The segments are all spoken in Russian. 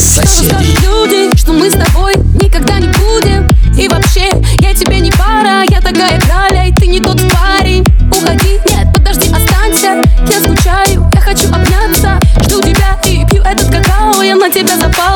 соседей люди, что мы с тобой никогда не будем? И вообще, я тебе не пара, я такая краля, и ты не тот парень. Уходи, нет, подожди, останься, я скучаю, я хочу обняться. Жду тебя и пью этот какао, я на тебя запал.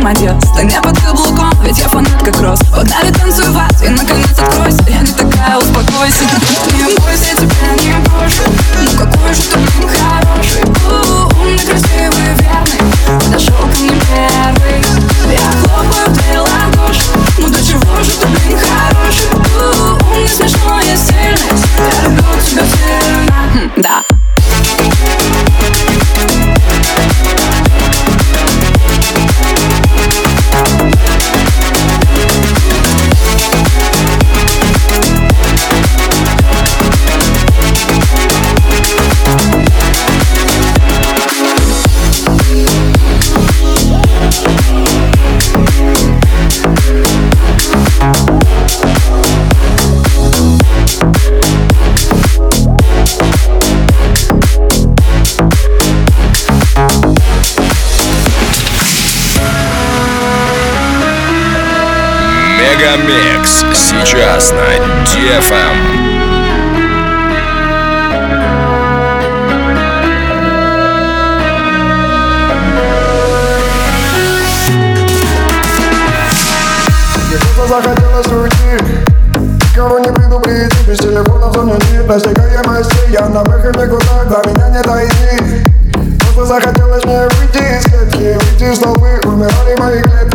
Передадим адьос Стань под каблуком, ведь я фанат как Рос. Погнали танцевать и наконец откройся сейчас на DFM. Захотелось уйти Никого не предупредить Без телефона в зоне нет Достигаемости Я на выходе куда До меня не дойти Просто захотелось мне выйти из клетки Выйти из толпы Умирали мои клетки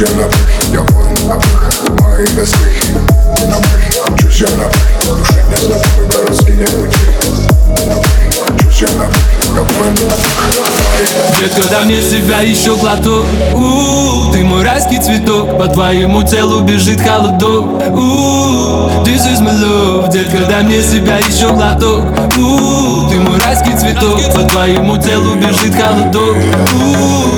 чужя да мне себя еще глоток у Ты мой райский цветок По твоему телу бежит холодок. У-у-у, This is my love Детка, дай мне себя еще глоток у Ты мой райский цветок По твоему телу бежит холодок. У-у-у.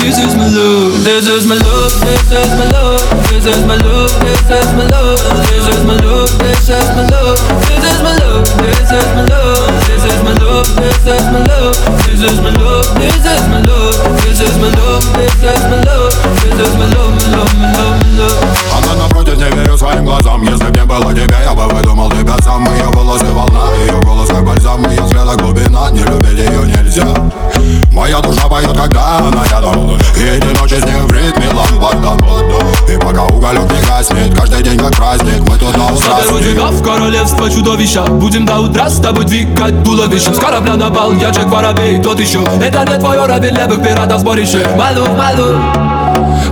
This is my love This is my love This is my love This is my love This is my love This is my love This is my love This is my love This is my love This is my love This is my love This is my love This is my love This is my love This is my love This is my love My love My love My love Она напротив, не верю своим глазам Если б не было тебя, я бы выдумал тебя сам Ее волосы волна, ее голос как бальзам Ее взгляда глубина, не любить ее нельзя Моя душа поет, когда она рядом. И эти ночи с ней в ритме ламбарда И пока уголек не гаснет, каждый день как праздник Мы тут на тебя в королевство чудовища. Будем до утра с тобой двигать туловищем. С корабля на бал, я Джек Воробей, тот еще. Это не твой уровень левых пиратов сборище. My love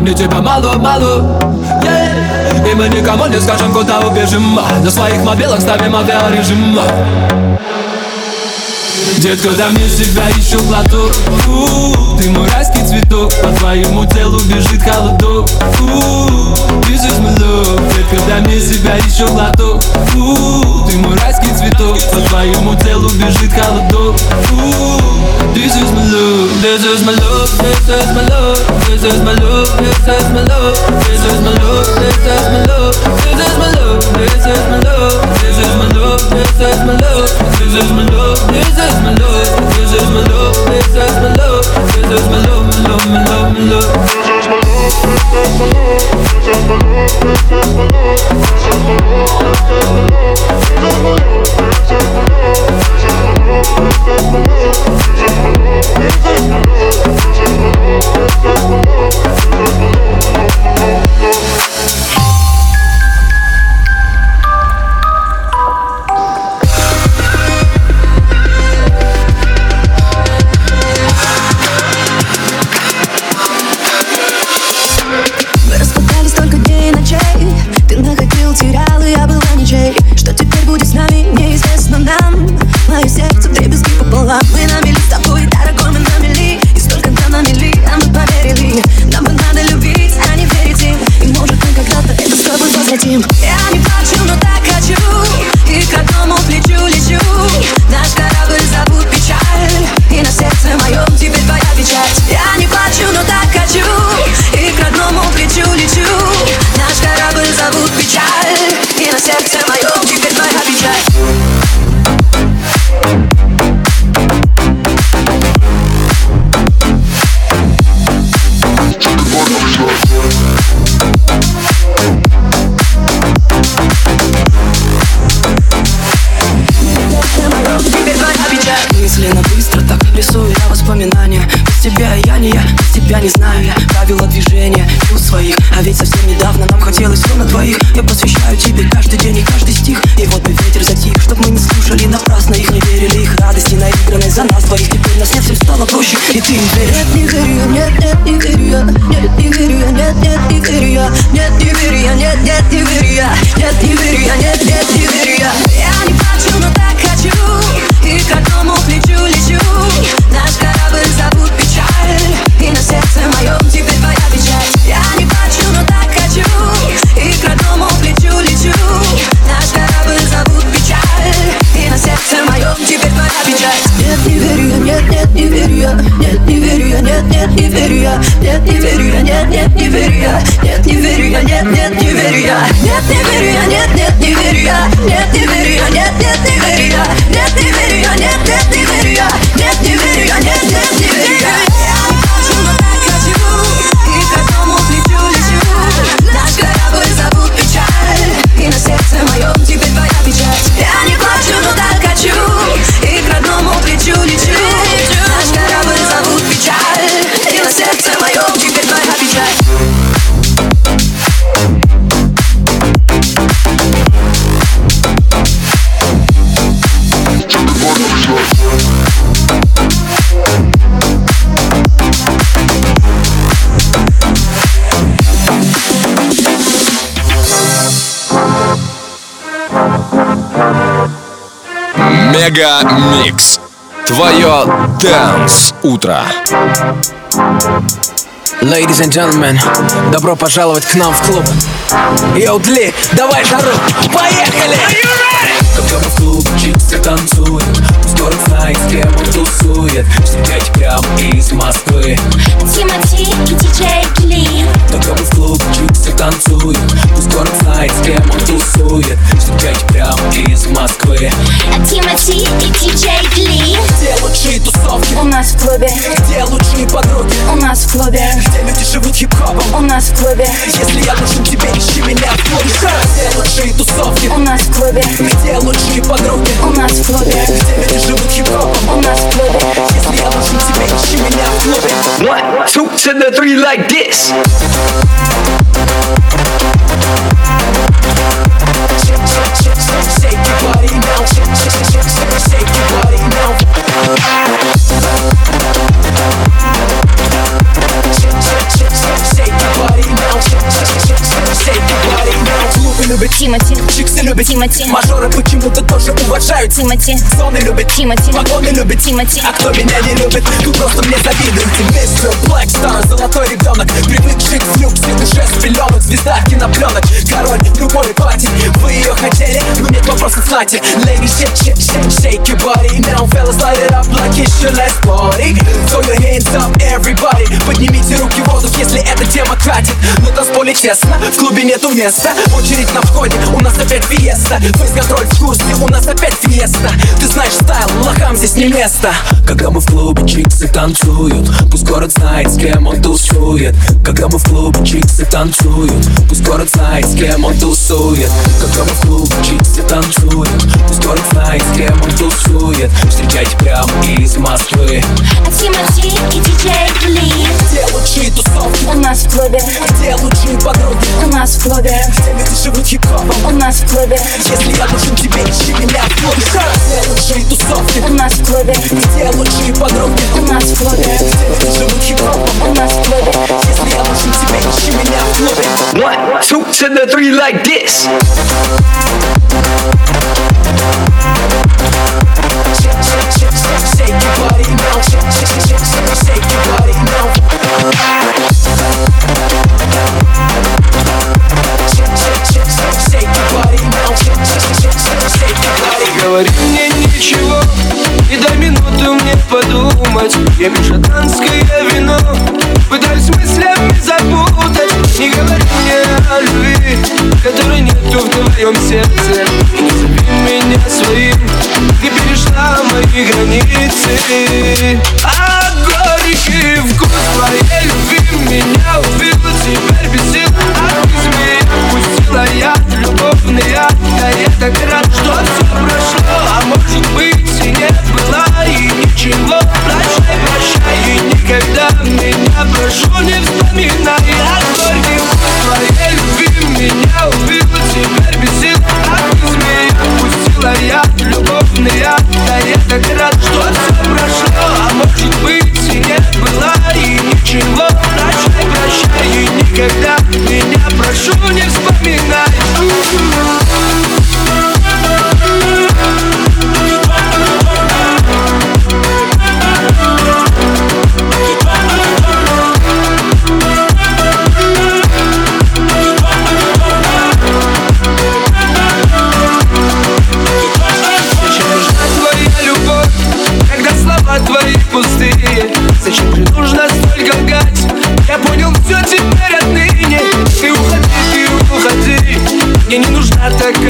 мне тебя мало-мало yeah. И мы никому не скажем, куда убежим. На своих мобилах ставим авиарежим Детка, дай мне себя еще глоток У, Ты мой райский цветок По твоему телу бежит холодок У, This is my love Детка, дай мне себя еще глоток У, Ты мой райский цветок По твоему телу бежит холодок У, This is my love This is my love This is my love This is my love This is my love This is my love This is my love This is my love This is my love This is my love This is my love This is my love This is my love, just my love, just my love, just my love, my love, my love, my love. My love, just my love, just my love, just my love, just my love, Jesus my love. хотим. Я не Не знаю я. Правила движения, у своих. А ведь совсем недавно нам хотелось все на двоих. Я посвящаю тебе нет, не верю я, нет, не верю я, нет, нет, не верю я, нет, не верю я, нет, нет, не верю я, нет, не верю я, нет, нет, не верю я, нет, не верю я, нет, нет. MegaMix. Твое Dance Утро. Ladies and gentlemen, добро пожаловать к нам в клуб. Йоу, Dlee, давай жару, поехали! Мы в клубчик танцуем Пусть город знает, с кем он тусует Все прям из Москвы. Тимати и диджей Dlee Когда мы в клубчик танцуем Пусть город знает, с кем он тусует Все прям из Москвы. Тимати и диджей Кли Где лучшие тусовки? У нас в клубе. Где лучшие подруги? У нас в клубе живут хип-хопом? У нас в клубе Если я нужен тебе, ищи меня в клубе Где лучшие тусовки? У нас в клубе Где лучшие подруги? У нас в клубе Где люди живут хип-хопом? У нас в клубе Если я нужен тебе, ищи меня в клубе One, two, to the three like this. Shake your body now. Shake your body now. Любит. Тимати, Чиксы любит. Тимати. Мажоры почему-то тоже уважают. Тимати, Зоны любит. Тимати, Погоны любит. Тимати. А кто меня не любит, тут просто мне завидуете Мистер Black Star, золотой ребенок. Привыкший к люксе, уже с пеленок. Звезда кинопленок, король любой пати Вы ее хотели, но нет вопроса знати Ladies, shake, shake, shake, shake your body. Now fellas, light it up like it's your last party. Throw your hands up, everybody. Поднимите руки в воздух, если эта тема катит. На танцполе тесно, в клубе нету места. Очередь на входе, у нас опять фиеста. Фейс-контроль в курсе, у нас опять фиеста. Ты знаешь стайл, лохам здесь не место. Когда мы в клубе, чиксы танцуют Пусть город знает, с кем он тусует. Когда мы в клубе, чиксы танцуют Пусть город знает, с кем он тусует. Когда мы в клубе, чиксы танцуют Пусть город знает, с кем он тусует. Встречайте прямо из Москвы. Тимати и диджей Ли Где лучшие тусовки? У нас в клубе, Где лучшие подруги? у нас в клубе, Где люди живут хип-хопом? у нас в клубе, Если я нужен тебе, ищи меня в клубе Где лучшие тусовки? у нас в клубе, Где лучшие подруги? у нас в клубе, Где живут хип-хопом? у нас в клубе. Если я нужен тебе, ищи меня в клубе One, two to the three like this. Shake, shake, shake, shake, shake your body now shake, твоем сердце. Зови меня своим Ты перешла мои границы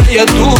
нужна такая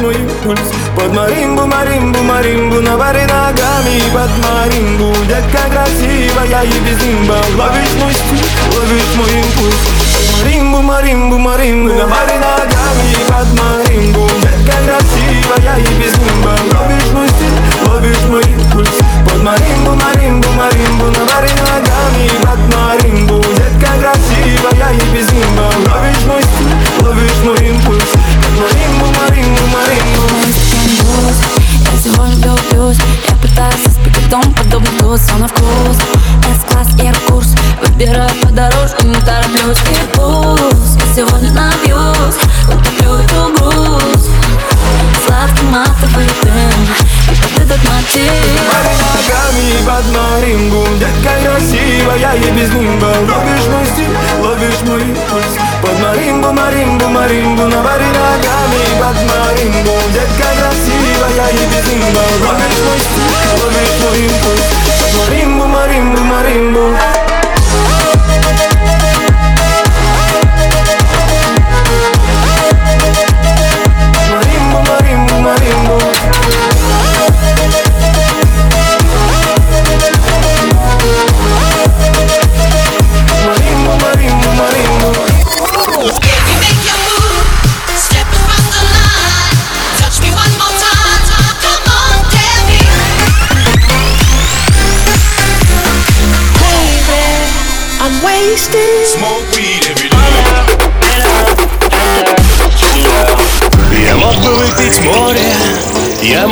мой импульс Под маримбу, маримбу, маримбу Навари ногами под маримбу Детка красивая и без нимба. Ловишь мой стиль, ловишь мой импульс. Под маримбу, маримбу, маримбу Навари ногами под маримбу Детка красивая и без нимба. Ловишь мой стиль, ловишь мой импульс. Под маримбу, маримбу, маримбу Навари ногами под маримбу Детка красивая и без нимба. Ловишь мой стиль, ловишь мой импульс маримбу, маримбу, маримбу. Я всего лишь говорюсь Я пытаюсь испекать дом подобный туз на вкус. С-класс, Air-курс Выбираю по дорожке, не тороплюсь. И пусть я сегодня набьюсь